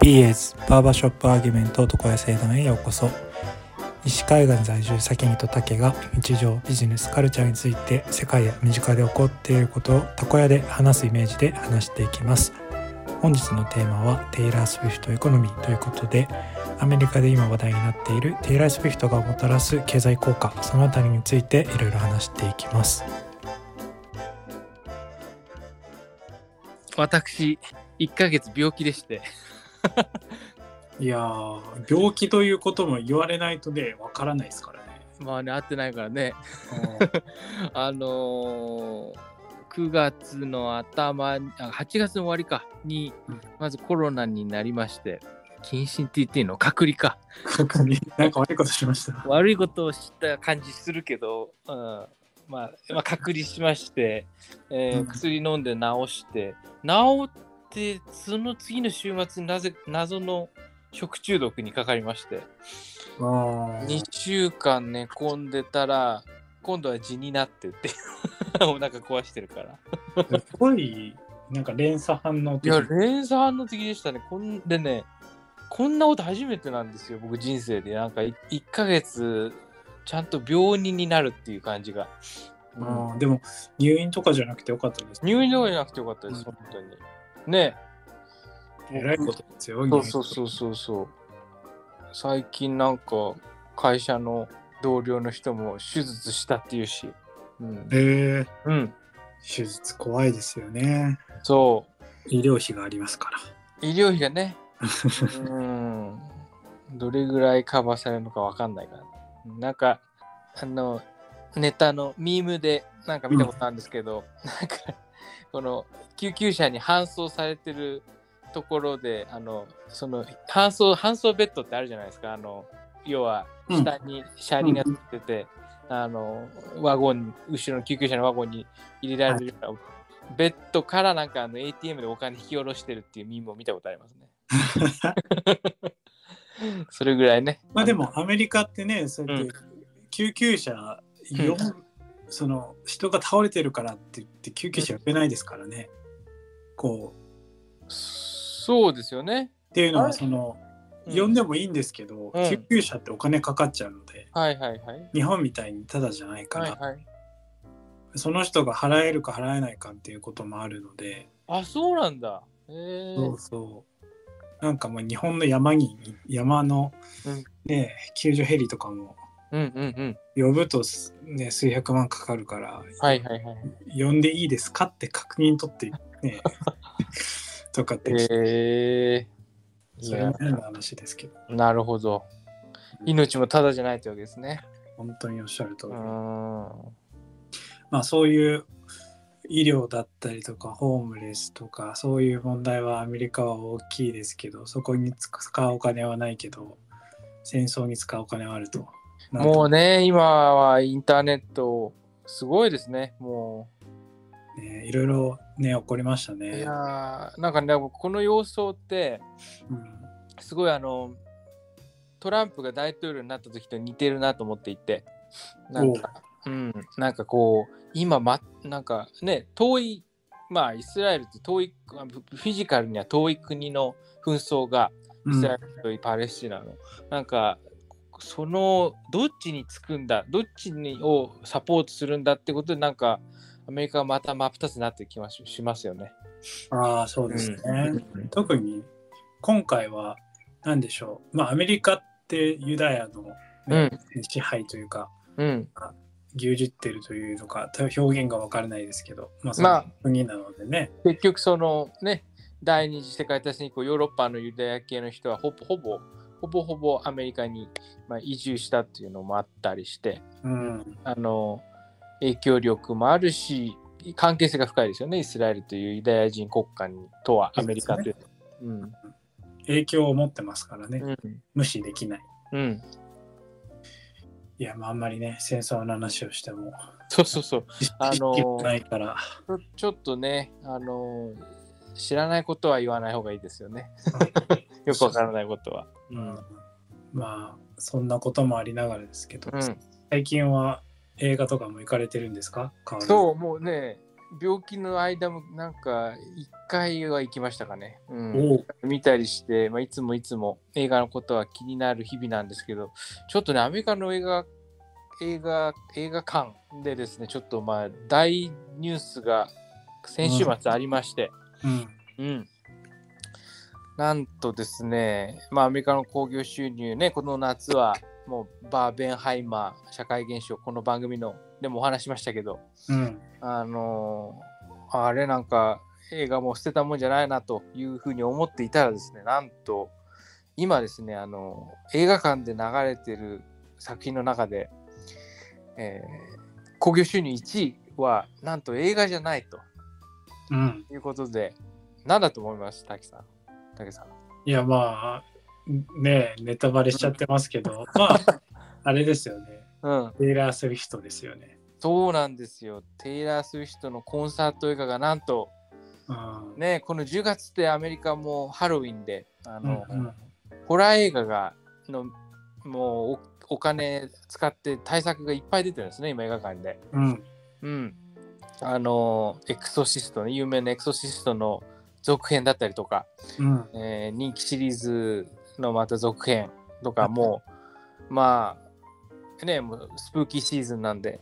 BS バーバーショップアーギュメント床屋聖団へようこそ。西海岸在住先にと竹が日常ビジネスカルチャーについて世界や身近で起こっていることを床屋で話すイメージで話していきます。本日のテーマはテイラー・スウィフトエコノミーということでアメリカで今話題になっているテイラー・スウィフトがもたらす経済効果そのあたりについていろいろ話していきます。私、1ヶ月病気でして。いやー病気ということも言われないとねわからないですからね。まあね、会ってないからね。あのー、9月の頭に、あ8月の終わりかにうん、まずコロナになりまして、謹慎って言っていいの？隔離か。確認なんか悪いことしました。悪いことをした感じするけど、うんまあ、まあ、隔離しまして、えーうん薬飲んで治して、治って、その次の週末になぜ謎の食中毒にかかりまして、あー2週間寝込んでたら、今度は痔になってって、お腹壊してるから。すごいなんか連鎖反応いや、連鎖反応的でしたね。こんでね、こんなこと初めてなんですよ、僕人生で。なんか1ヶ月、ちゃんと病人になるっていう感じが。うんでも入院とかじゃなくてよかったです。入院とかじゃなくてよかったです、うん本当に。ねえらいことですよ。そうそうそうそうそう。最近なんか会社の同僚の人も手術したっていうし。うん。えー、うん、手術怖いですよね。そ医療費がありますから。う。医療費がね、うん。どれぐらいカバーされるのかわかんないから。なんか、あの、ネタのミームでなんか見たことあるんですけど、なんか、この救急車に搬送されてるところで、あの、その搬送、搬送ベッドってあるじゃないですか。あの、要は下に車輪がつってて、あの、ワゴン、後ろの救急車のワゴンに入れられるような、ベッドからなんかあの ATM でお金引き下ろしてるっていうミームを見たことありますね。それぐらいね。まあでもアメリカってね、そうやっうんて救急車よ、その人が倒れてるからって言って救急車呼べないですからね。こうそうですよね。っていうのはそのうん呼んでもいいんですけど、うん救急車ってお金かかっちゃうのではいはいはい。日本みたいにただじゃないから、はいはい。その人が払えるか払えないかっていうこともあるので、あ、そうなんだ。そうそうなんかもう日本の山に山の、うんね救助ヘリとかもうんうんうん。呼ぶとす、ね、数百万かかるからはいはいはい。呼んでいいですかって確認取ってね とかって、へえいそれやも変な話ですけどなるほど。命もただじゃないってわけですね。本当におっしゃる通り。まあそういう医療だったりとかホームレスとかそういう問題はアメリカは大きいですけどそこに使うお金はないけど戦争に使うお金はあると。もうね、今はインターネット、すごいですね。もねいろいろね起こりましたう。いね。やーなんかね、この様相って、うんすごいあの、トランプが大統領になった時と似てるなと思っていて、なんか、うん、なんかこう、今、ま、なんかね、遠い、まあ、イスラエルって遠い、あフフィジカルには遠い国の紛争が、イスラエルとパレスチナの、なんか、その、どっちにつくんだ、どっちにをサポートするんだってことで、なんか、アメリカはまた真っ二つになってきますしますよね。ああそうですね。うん特に今回は何でしょう、まあ、アメリカってユダヤの、ね支配というかうん。牛耳ってるというのか表現が分からないですけど、まあ、そまあの国なのでね、結局そのね第二次世界大戦以降ヨーロッパのユダヤ系の人はほぼほぼほぼほぼアメリカに、まあ、移住したっていうのもあったりしてうん、あの影響力もあるし関係性が深いですよねイスラエルというユダヤ人国家にとはアメリカといううん。影響を持ってますからね、うん。無視できない。うん。いや、まあ、あんまりね、戦争の話をしても、そうそうそう。あのないから、ちょちょっとねあの知らないことは言わない方がいいですよね。よくわからないことは。うん、まあ、そんなこともありながらですけど、うん。最近は映画とかも行かれてるんですか？そう、もうね、病気の間もなんか1回は行きましたかね。うん、見たりして、まあ、いつもいつも映画のことは気になる日々なんですけど、ちょっとね、アメリカの映画、映画、映画館でですね、ちょっとまあ大ニュースが先週末ありまして、うん。うん。なんとですね、まあ、アメリカの興行収入ね、この夏はもうバーベンハイマー社会現象、この番組のでもお話しましたけど、うん。あのーあれなんか映画も捨てたもんじゃないなというふうに思っていたらですね、なんと今ですね、あの映画館で流れてる作品の中で、えー興行収入1位はなんと映画じゃないとうん。いうことで、なんだと思います、滝さん？滝さん。いや、まあ、ねえネタバレしちゃってますけど、まあ、あれですよね。うん、テイラー・スウィフトですよね。そうなんですよ。テイラー・スウィフトのコンサート映画がなんと、うん。ね、この10月ってアメリカもハロウィンで、あうんの、うんホラー映画がのもうおお金使って対策がいっぱい出てるんですね、今映画館で。うん。うん。あの、エクソシストね、有名なエクソシストの続編だったりとか、うん。えー人気シリーズのまた続編とかも、まあ、ね、もうスプーキーシーズンなんで、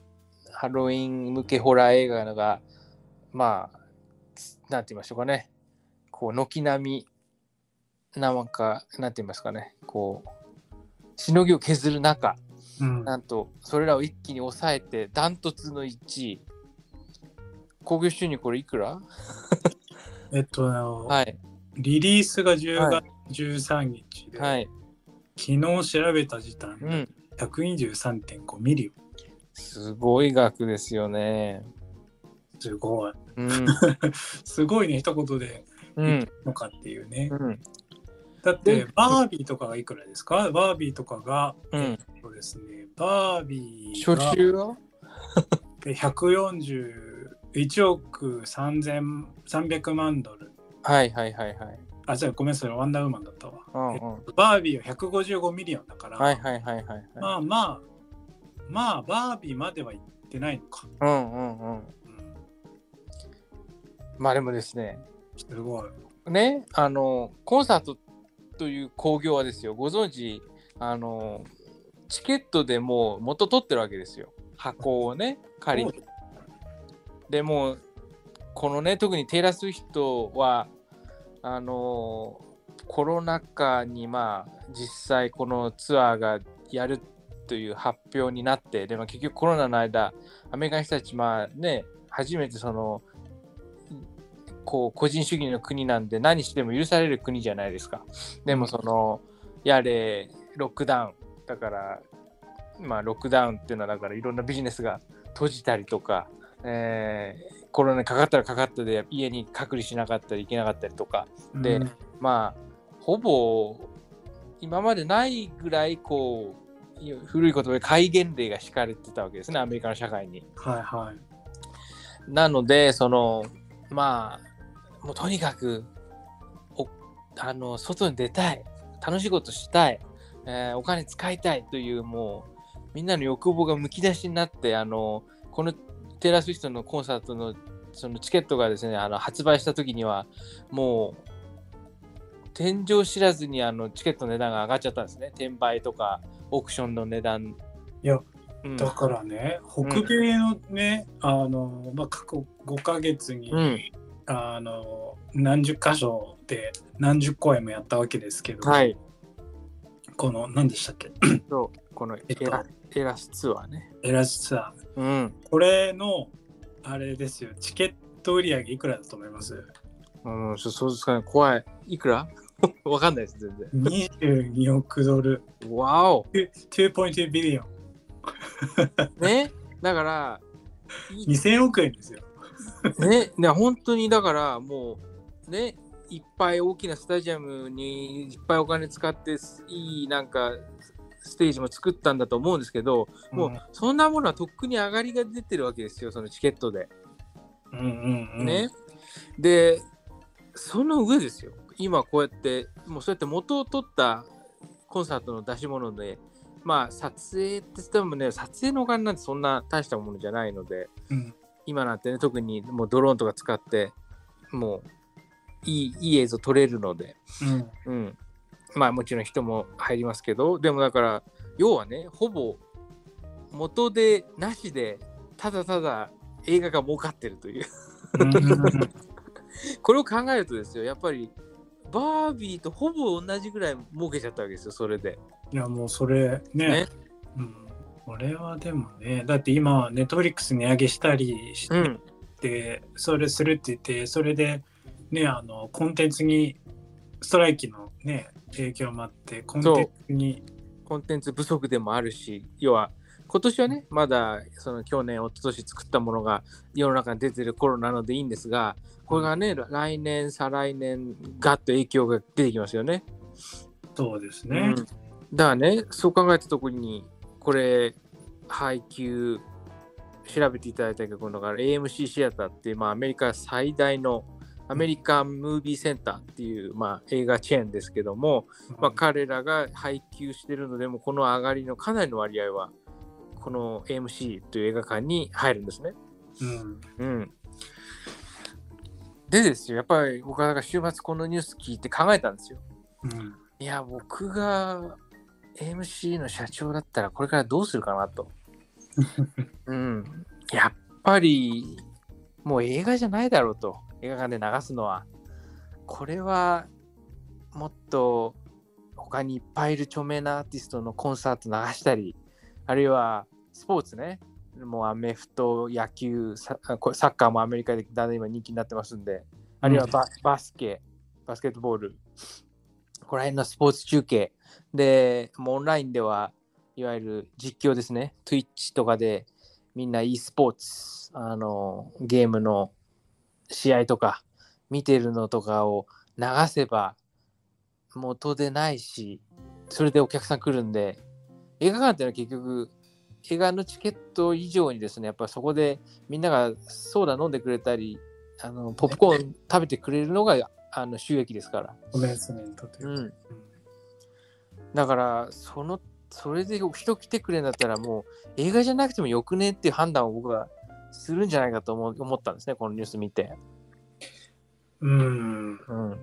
ハロウィン向けホラー映画が、まあ、なんて言いましょうかね、こう、軒並み、なんか、なんて言いますかね、こう、しのぎを削る中、うん。なんと、それらを一気に抑えて、ダントツの1位。興行収入これいくら？えっと、はい。リリースが10は月13日で、はい。昨日調べた時点でうん。123.5ミリ。すごい額ですよね。すごい。うん。すごいね、一言でうん。のかっていうね。うん。だって、バービーとかがいくらですか？バービーとかが、うん。そうですね、バービー初が週は？141億3300万ドル。はいはいはいはい。あ、じゃあごめんなさい、ワンダーウーマンだったわ。うんうんえっとバービーは155 million だから、はいはいはいはいはい。まあまあ、まあ、バービーまでは行ってないのか。うんうんうん。うん、まあでもですね、すごい。ね、あの、コンサートという興行はですよ、ご存知、あの、チケットでもう元取ってるわけですよ。箱をね、借りて。でもうこのね特にテイラー・スウィフトはあのコロナ禍にまあ実際このツアーがやるという発表になってでも結局コロナの間アメリカの人たちまあね初めてそのこう個人主義の国なんで何しても許される国じゃないですか。でもそのやれロックダウン。だからまあロックダウンっていうのはだからいろんなビジネスが閉じたりとかえーコロナにかかったらかかったで家に隔離しなかったり行けなかったりとかでうんまあほぼ今までないぐらいこうい古い言葉で戒厳令が敷かれてたわけですねアメリカの社会に。はいはい。なのでそのまあもうとにかくおあの外に出たい楽しいことしたい、えーお金使いたいというもうみんなの欲望がむき出しになってあのこのテイラー・スウィフトのコンサートのそのチケットがですねあの発売した時にはもう天井知らずにあのチケットの値段が上がっちゃったんですね。転売とかオークションの値段。いや、うん。だからね、北米のね、あの、まあ、過去5ヶ月に、うん。あの、何十箇所で何十公演もやったわけですけど、はい。この、何でしたっけ？そうこのエえっと。ラ,、エラスツアーね。エラスツアー。うん。これの、あれですよ、チケット売り上げいくらだと思います？うん、そそうですかね、怖い。いくら？わかんないです、全然。?22 億ドル。わお2.2ビリオン。ね？だから、い2000億円ですよ。ね、ね本当にだからもう、ね、いっぱい大きなスタジアムにいっぱいお金使って、いいなんか、ステージも作ったんだと思うんですけど、もうそんなものはとっくに上がりが出てるわけですよ、そのチケットで。うんうんうん。ね。で、その上ですよ。今こうやって、もうそうやって元を取ったコンサートの出し物で、まあ撮影って言ってもね、撮影のお金なんてそんな大したものじゃないので、うん今なんてね特にもうドローンとか使ってもういいいい映像撮れるので、うんうん、まあもちろん人も入りますけどでもだから要はねほぼ元でなしでただただ映画が儲かってるという。これを考えるとですよやっぱりバービーとほぼ同じぐらい儲けちゃったわけですよそれで。いやもうそれね。ね。うん、これはでもねだって今ネットフリックス値上げしたりしうん、て、それするって言ってそれでねあのコンテンツにストライキのね影響もあってコンテンツに。コンテンツ不足でもあるし要は今年はねまだその去年一昨年作ったものが世の中に出てる頃なのでいいんですがこれがね来年再来年ガッと影響が出てきますよね。そうですね。うん、だからねそう考えたところにこれ配給調べていただいたけどこの AMC シアターってまあ、アメリカ最大のアメリカンムービーセンターっていう、まあ、映画チェーンですけども、まあ、彼らが配給してるのでもこの上がりのかなりの割合はこの AMC という映画館に入るんですね。うんうん、でですよやっぱり僕はだから週末このニュース聞いて考えたんですよ。うんいや僕が AMC の社長だったらこれからどうするかなと。うん、やっぱりもう映画じゃないだろうと映画館で流すのは。これはもっと他にいっぱいいる著名なアーティストのコンサート流したりあるいはスポーツね。もうアメフト野球サッカーもアメリカでだんだん今人気になってますんで。あるいはバ,、バスケバスケットボール。ここら辺のスポーツ中継。でもうオンラインではいわゆる実況ですね。Twitch とかでみんな e スポーツあのゲームの試合とか見てるのとかを流せば元でないしそれでお客さん来るんで映画館っていうのは結局映画のチケット以上にですねやっぱそこでみんながソーダ飲んでくれたりあのポップコーン食べてくれるのがあの収益ですから。コメンスメントというん、だからそのそれで人来てくれるんだったらもう映画じゃなくてもよくねっていう判断を僕はするんじゃないかと思う思ったんですねこのニュース見て。うん、うん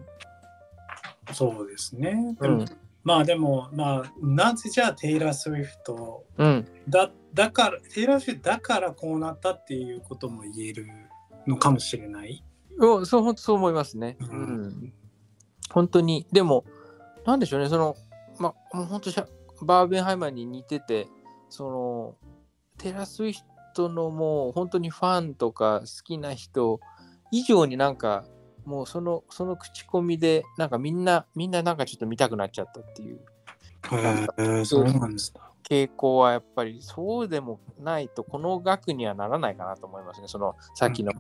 そうですね。でもうんまあでも、まあ、なぜじゃあテイラー・スウィフトうんだだから、テイラー・スウィフトだからこうなったっていうことも言えるのかもしれない。おそう本当そう思いますね。ううんん、本当にでもなんでしょうねそのまあもう本当バーベンハイマーに似ててそのテイラースウィフトのもう本当にファンとか好きな人以上になんかもうそのその口コミでなんかみんなみんななんかちょっと見たくなっちゃったっていう。そうなんですか。傾向はやっぱりそうでもないとこの額にはならないかなと思いますね。そのさっきの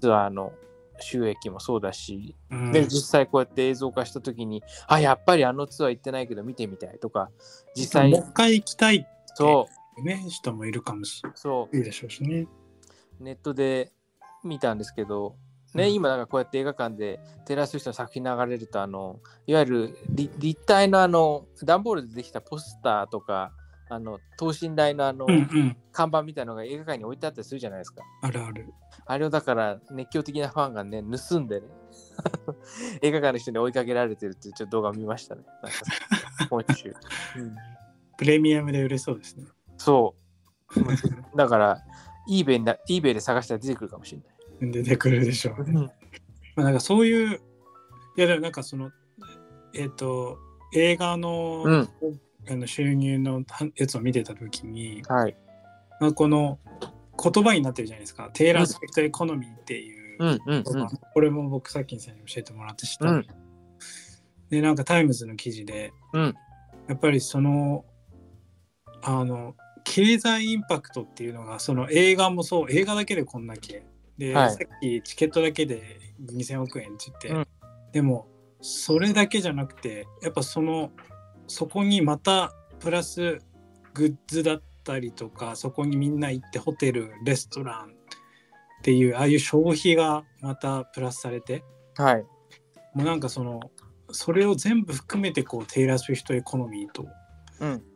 ツアーの収益もそうだし、うん。で実際こうやって映像化した時にあやっぱりあのツアー行ってないけど見てみたいとか実際もう一回行きたいそね人もいるかもしうそれないでしょうしね。うネットで見たんですけどね、うん今だからこうやって映画館でテラス人の作品流れるとあのいわゆる立立体のあの段ボールでできたポスターとかあの等身大のあのうんうん。看板みたいなのが映画館に置いてあったりするじゃないですか。あるある。あれをだから熱狂的なファンがね、盗んでね、映画館の人に追いかけられてるっていうちょっと動画を見ましたね。うんプレミアムで売れそうですね。そう。だから、eBay な eBay で探したら出てくるかもしれない。出てくるでしょうね。まあ、なんかそういう、いやでもなんかその、えっ、と、映画の,、うんあの収入のやつを見てた時に、はい。まあ、この言葉になってるじゃないですか。テイラー・スペクト・エコノミーっていう、うんこれも僕さっきに教えてもらって知った、うんで、なんかタイムズの記事で、うんやっぱりその、あの、経済インパクトっていうのが、その映画もそう、映画だけでこんだけ。で、はいさっきチケットだけで2000億円って言って、うんでも、それだけじゃなくて、やっぱその、そこにまたプラスグッズだったりとか、そこにみんな行ってホテル、レストランっていう、ああいう消費がまたプラスされて、はい。もうなんかその、それを全部含めてこうテイラー・スウィフトエコノミーとうん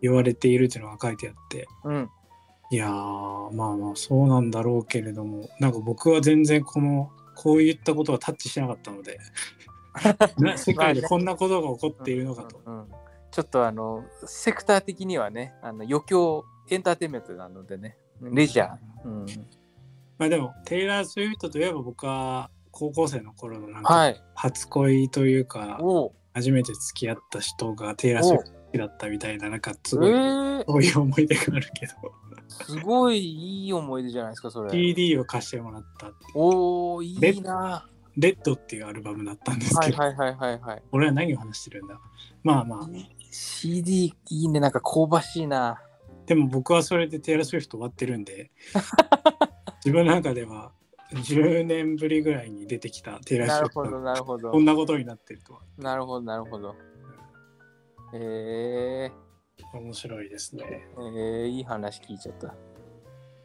言われているっていうのが書いてあって、うん。いやーまあまあそうなんだろうけれどもなんか僕は全然このこういったことはタッチしなかったので。な世界でこんなことが起こっているのかと。うんうんちょっとあのセクター的にはねあの余興エンターテインメントなのでね。レジャー、うん、まあでもテイラー・スウィフトといえば僕は高校生の頃のなんかはい。初恋というか、おう。初めて付き合った人がテイラー・スウィフト。好きだったみたいななんかすごい、えー、そういう思い出があるけど。すごいいい思い出じゃないですかそれ。CD を貸してもらった。っておおいいな。レッドっていうアルバムだったんですけど、はいはいはいはいはい。俺は何を話してるんだ？まあまあ。CD いいねなんか香ばしいな。でも僕はそれでテイラー・スウィフト終わってるんで 自分の中では10年ぶりぐらいに出てきたテイラー・スウィフト。こんなことになってるとは。なるほどなるほどえ面白いですね。ー、えー、いい話聞いちゃった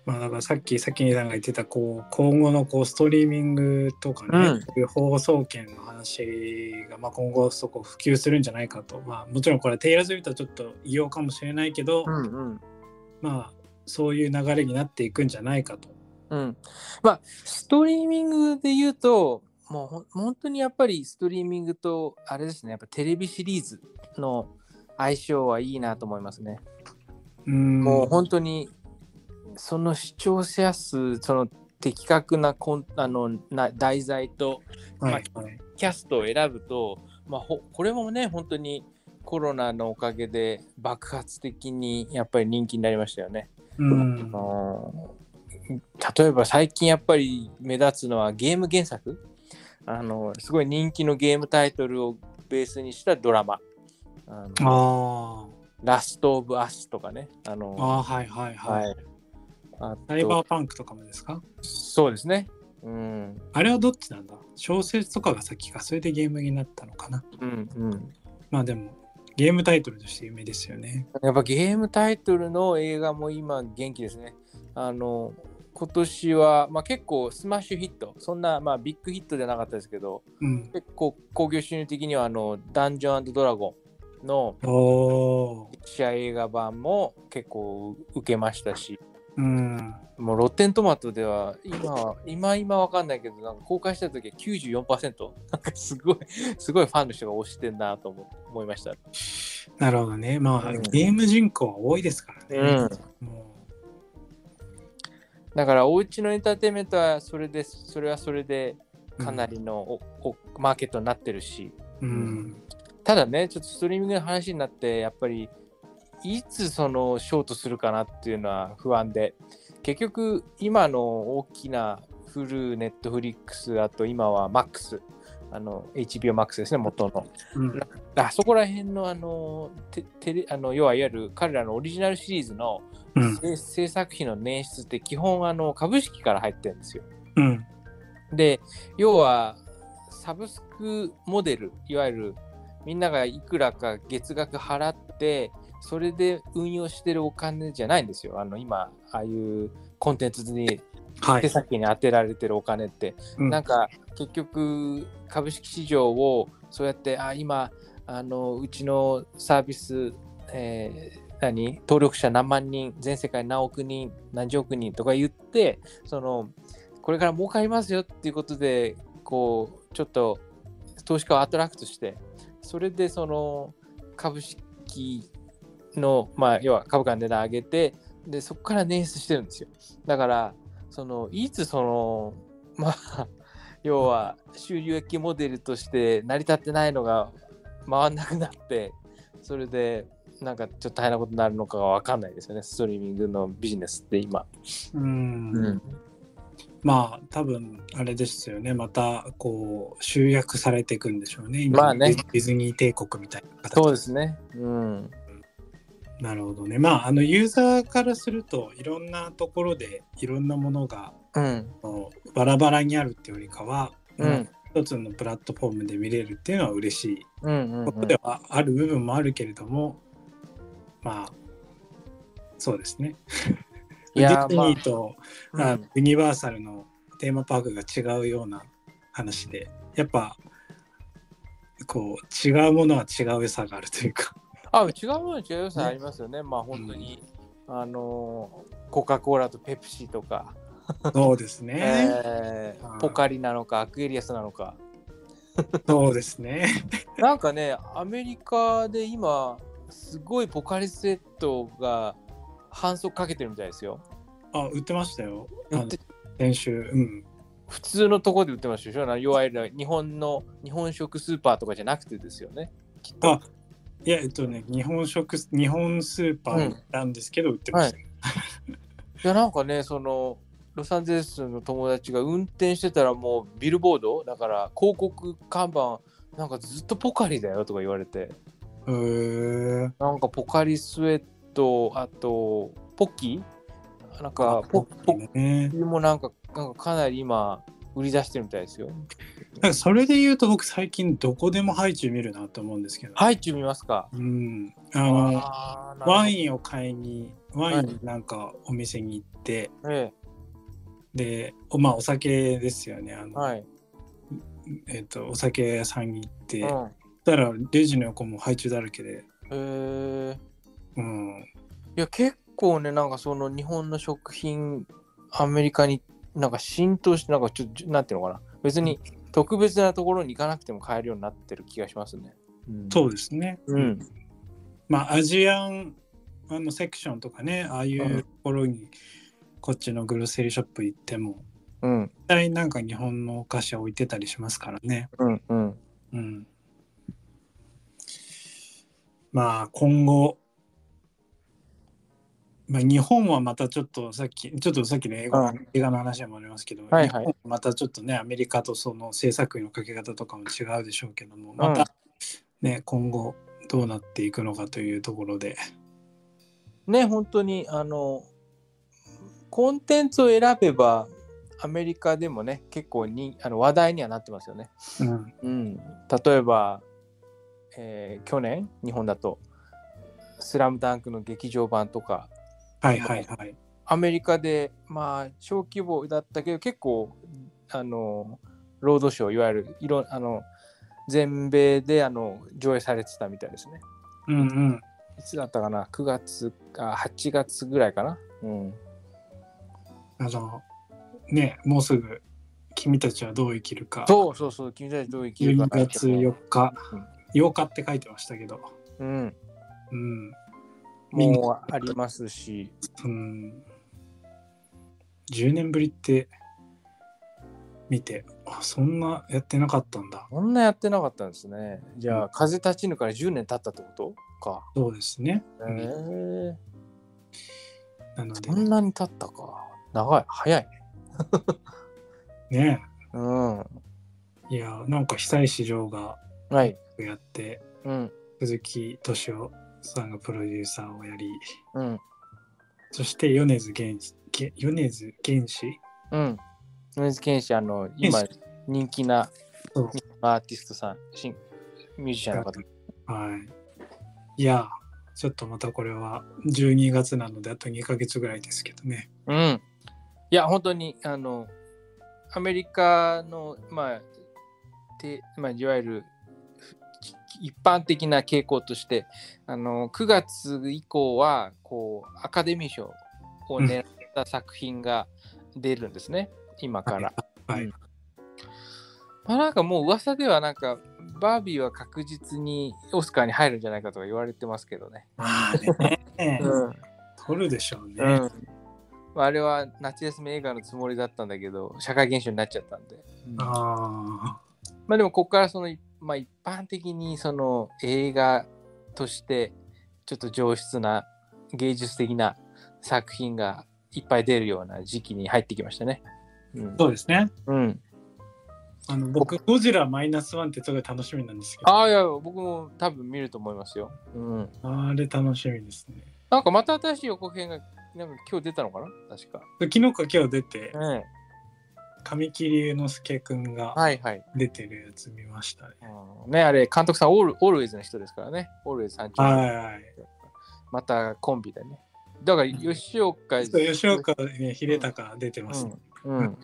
まあだからさっき先にさんが言ってたこう今後のこうストリーミングとかね、うんそういう放送権の話がまあ今後そこ普及するんじゃないかとまあもちろんこれテイラー・スウィフトはちょっと異様かもしれないけど、うんうんまあそういう流れになっていくんじゃないかと。うん。まあ、ストリーミングで言うと、もうほん本当にやっぱりストリーミングと、あれですね、やっぱテレビシリーズの相性はいいなと思いますね。うん。もう本当に、その視聴者数、その的確なコンあのな題材とはいはい。キャストを選ぶと、まあ、ほこれもね、本当にコロナのおかげで爆発的にやっぱり人気になりましたよね。うん。あの例えば最近やっぱり目立つのはゲーム原作。あのすごい人気のゲームタイトルをベースにしたドラマあのあラスト・オブ・アスとかね。あのーあーはいはいはい。はい。あサイバーとパンクとかもですか？そうですね。うん。あれはどっちなんだ？小説とかが先かそれでゲームになったのかな？うんうん。まあでもゲームタイトルとして有名ですよね。やっぱゲームタイトルの映画も今元気ですね。あの今年は、まあ、結構スマッシュヒット。そんな、まあ、ビッグヒットじゃなかったですけどうん。結構興行収入的にはあのダンジョンドラゴンの。試合映画版も結構受けましたしうん。もうロッテントマトでは今は今今わかんないけどなんか公開した時は94% なんかすごいすごいファンの人が推してんなと思思いましたなるほどね。まあ、うんゲーム人口は多いですからね。もだからお家のエンターテインメントはそれでそれはそれでうかなりのお、おマーケットになってるしうん。ただねちょっとストリーミングの話になってやっぱりいつそのショートするかなっていうのは不安で結局今の大きなフルネットフリックスあと今は MAX あの HBO Max ですね元のうん。あそこら辺のあのテテレあの要はいわゆる彼らのオリジナルシリーズのうん。制制作費の捻出って基本あの株式から入ってるんですようん。で要はサブスクモデルいわゆるみんながいくらか月額払ってそれで運用してるお金じゃないんですよ。あの今ああいうコンテンツにはい。手先に当てられてるお金って、うん。なんか結局株式市場をそうやってあ今あのうちのサービス、えー何登録者何万人全世界何億人何十億人とか言ってそのこれから儲かりますよっていうことでこうちょっと投資家をアトラクトしてそれでその株式の、まあ、要は株価の値段上げてでそこから捻出してるんですよだからそのいつその まあ要は収入益モデルとして成り立ってないのが回んなくなってそれでなんかちょっと大変なことになるのかが分かんないですよねストリーミングのビジネスって今。うん。まあ、多分あれですよね。また、こう、集約されていくんでしょうね。今まあねディズニー帝国みたいな形そうですね。うん。なるほどね。まあ、あの、ユーザーからすると、いろんなところでいろんなものがうん。バラバラにあるっていうよりかは、うん。一つのプラットフォームで見れるっていうのは嬉しいことではある部分もあるけれども、まあ、そうですね。ディズニーと、まああユニバーサルのテーマパークが違うような話で、やっぱ、こう、違うものは違う良さがあるというか。あ違うもの違う良さありますよね。まあ本当に、あのコカ・コーラとペプシとか、そうですね。はいえーポカリなのかアクエリアスなのかそうですね。なんかねアメリカで今すごいポカリスエットが反則かけてるみたいですよあ、売ってましたよ。先週。うん。普通のところで売ってますでしょ？いわゆる日本の日本食スーパーとかじゃなくてですよねきっとあいや、えっとね、日本食、日本スーパーなんですけど、売ってました。いやなんかねそのロサンゼルスの友達が運転してたらもうビルボード？だから広告看板なんかずっとポカリだよとか言われてへーなんかポカリスエットあとポッキー？なんかポポッキね。ーもなんかなんかかなり今売り出してるみたいですよ。なんかそれで言うと僕最近どこでもハイチュウ見るなと思うんですけど、ハイチュウ見ますか？うん、あのワインを買いにワインなんかお店に行って、えでおまあお酒ですよね。あの、えはい、えっとお酒屋さんに行って、うん。たらレジの横もハイチュウだらけで、えーうん、いや結構ねなんかその日本の食品アメリカになんか浸透してなんかちょっとなんていうのかな。別に特別なところに行かなくても買えるようになってる気がしますね。うん。そうですね、うん。まあアジアンあのセクションとかねああいううんところにこっちのグロッセリーショップ行ってもうん。絶対なんか日本のお菓子置いてたりしますからね。うんうん。うん、まあ今後、まあ、日本はまたちょっとさっきちょっとさっきの映画,、の話にもありますけど、はいはい。日本はまたちょっとねアメリカとその制作費のかけ方とかも違うでしょうけどもまたね、今後どうなっていくのかというところで、ね本当にあのコンテンツを選べばアメリカでもね結構にあの話題にはなってますよね。うん、うん、例えば、えー去年日本だと「スラムダンクの劇場版とかはいはいはい。アメリカでまあ小規模だったけど結構あのロードショーいわゆるいろあの全米であの上映されてたみたいですね。うんうん。いつだったかな ?9 月か8月ぐらいかな？うん。あのねもうすぐ君たちはどう生きるかそうそうそう、君たちどう生きるか12な月4日、8日って書いてましたけど、うん。うん、もうありますし、うん、10年ぶりって見てあそんなやってなかったんだこんなやってなかったんですね。じゃあ、風立ちぬから10年経ったってこと？か。そうですね、へうんえなのでそんなに経ったか。長い、早いね。ねうん。いやなんか久石譲がはい。やってうん。鈴木敏夫さんがプロデューサーをやりうん。そして米津玄師げ米津玄師？うん。米津玄師、あの、今玄人気なアーティストさん、ミュージシャンの方。はいいやちょっとまたこれは12月なのであと2ヶ月ぐらいですけどねうん。いや、本当に、あの、アメリカの、まあ、てまあ、いわゆるき一般的な傾向として、あの、9月以降は、こう、アカデミー賞を狙った作品が出るんですね、今から。はい、うん。まあ、なんかもう噂では、なんか、バービーは確実にオスカーに入るんじゃないかとか言われてますけどね。まあね、うん。取るでしょうね、うん。まあ、あれは夏休み映画のつもりだったんだけど社会現象になっちゃったんで、あまあでもここからその、まあ、一般的にその映画としてちょっと上質な芸術的な作品がいっぱい出るような時期に入ってきましたね。うん。あ、そうですね。うん、あの僕ゴジラマイナスワンってすごい楽しみなんですけど。ああいや僕も多分見ると思いますよ。うん、あれ楽しみですね。なんかまた新しい予告編がなんか今日出たのかな？確か。昨日か今日出て。ね神木隆之介くんがはいはい。出てるやつ見ましたね、うんねあれ監督さんオールオールウェイズの人ですからね。オールウェイズ30年はいはいまたコンビでね。だから吉岡、そう吉岡、ね、秀隆出てます、ねうん、うん。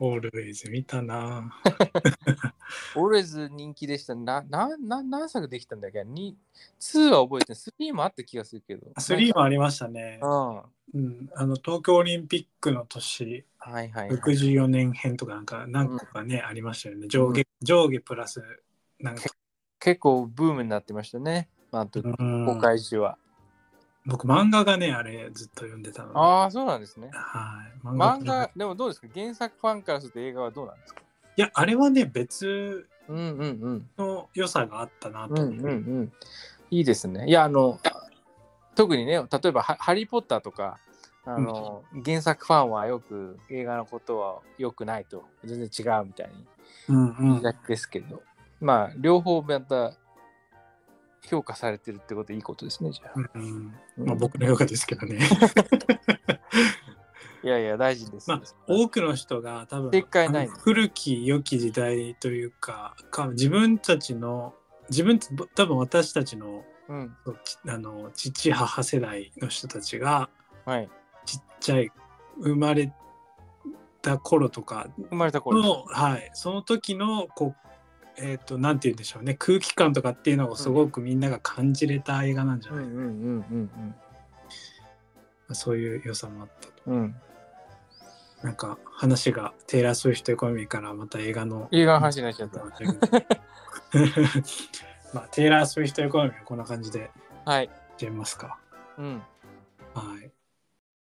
オールウェイズ見たな。オールウェイズ人気でした。な、な、な何作できたんだっけ？に ?2 は覚えてない。3もあった気がするけど。3もありましたねう。ん。はうん、あの東京オリンピックの年、いはい、はい。64年編とかなんか何個かね、ありましたよね。上下、上下プラス、なんか、結構ブームになってましたね。あと、うん公開時は。僕漫画がね、あれずっと読んでたので。ああ、そうなんですね。はい。漫画、でもどうですか？原作ファンからすると映画はどうなんですか？いや、あれはね、別うんうんうん。の良さがあったなと。うんうんうん。いいですね。いや、あの、特にね、例えばハ「ハリー・ポッター」とか、あの、原作ファンはよく映画のことは良くないと、全然違うみたいにうんうん言いがちですけど、まあ、両方また評価されてるってことはいいことですね、じゃあ。うんまあ、僕のヨガですけどね。いやいや、大事です。まあ、多くの人が多分古き良き時代というかか自分たちの自分多分私たちのうん。ちあの父母世代の人たちがはい。ちっちゃい生まれた頃とか生まれた頃。の、はい、その時のこうえっ、となんて言うんでしょうね空気感とかっていうのをすごくみんなが感じれた映画なんじゃない、うんうんうんそういう良さもあったと。うん。なんか話がテイラー・スウィフトエコノミーからまた映画の映画の話になっちゃった。まあテイラー・スウィフトエコノミーはこんな感じではい。いっちゃいますか。うん。はい。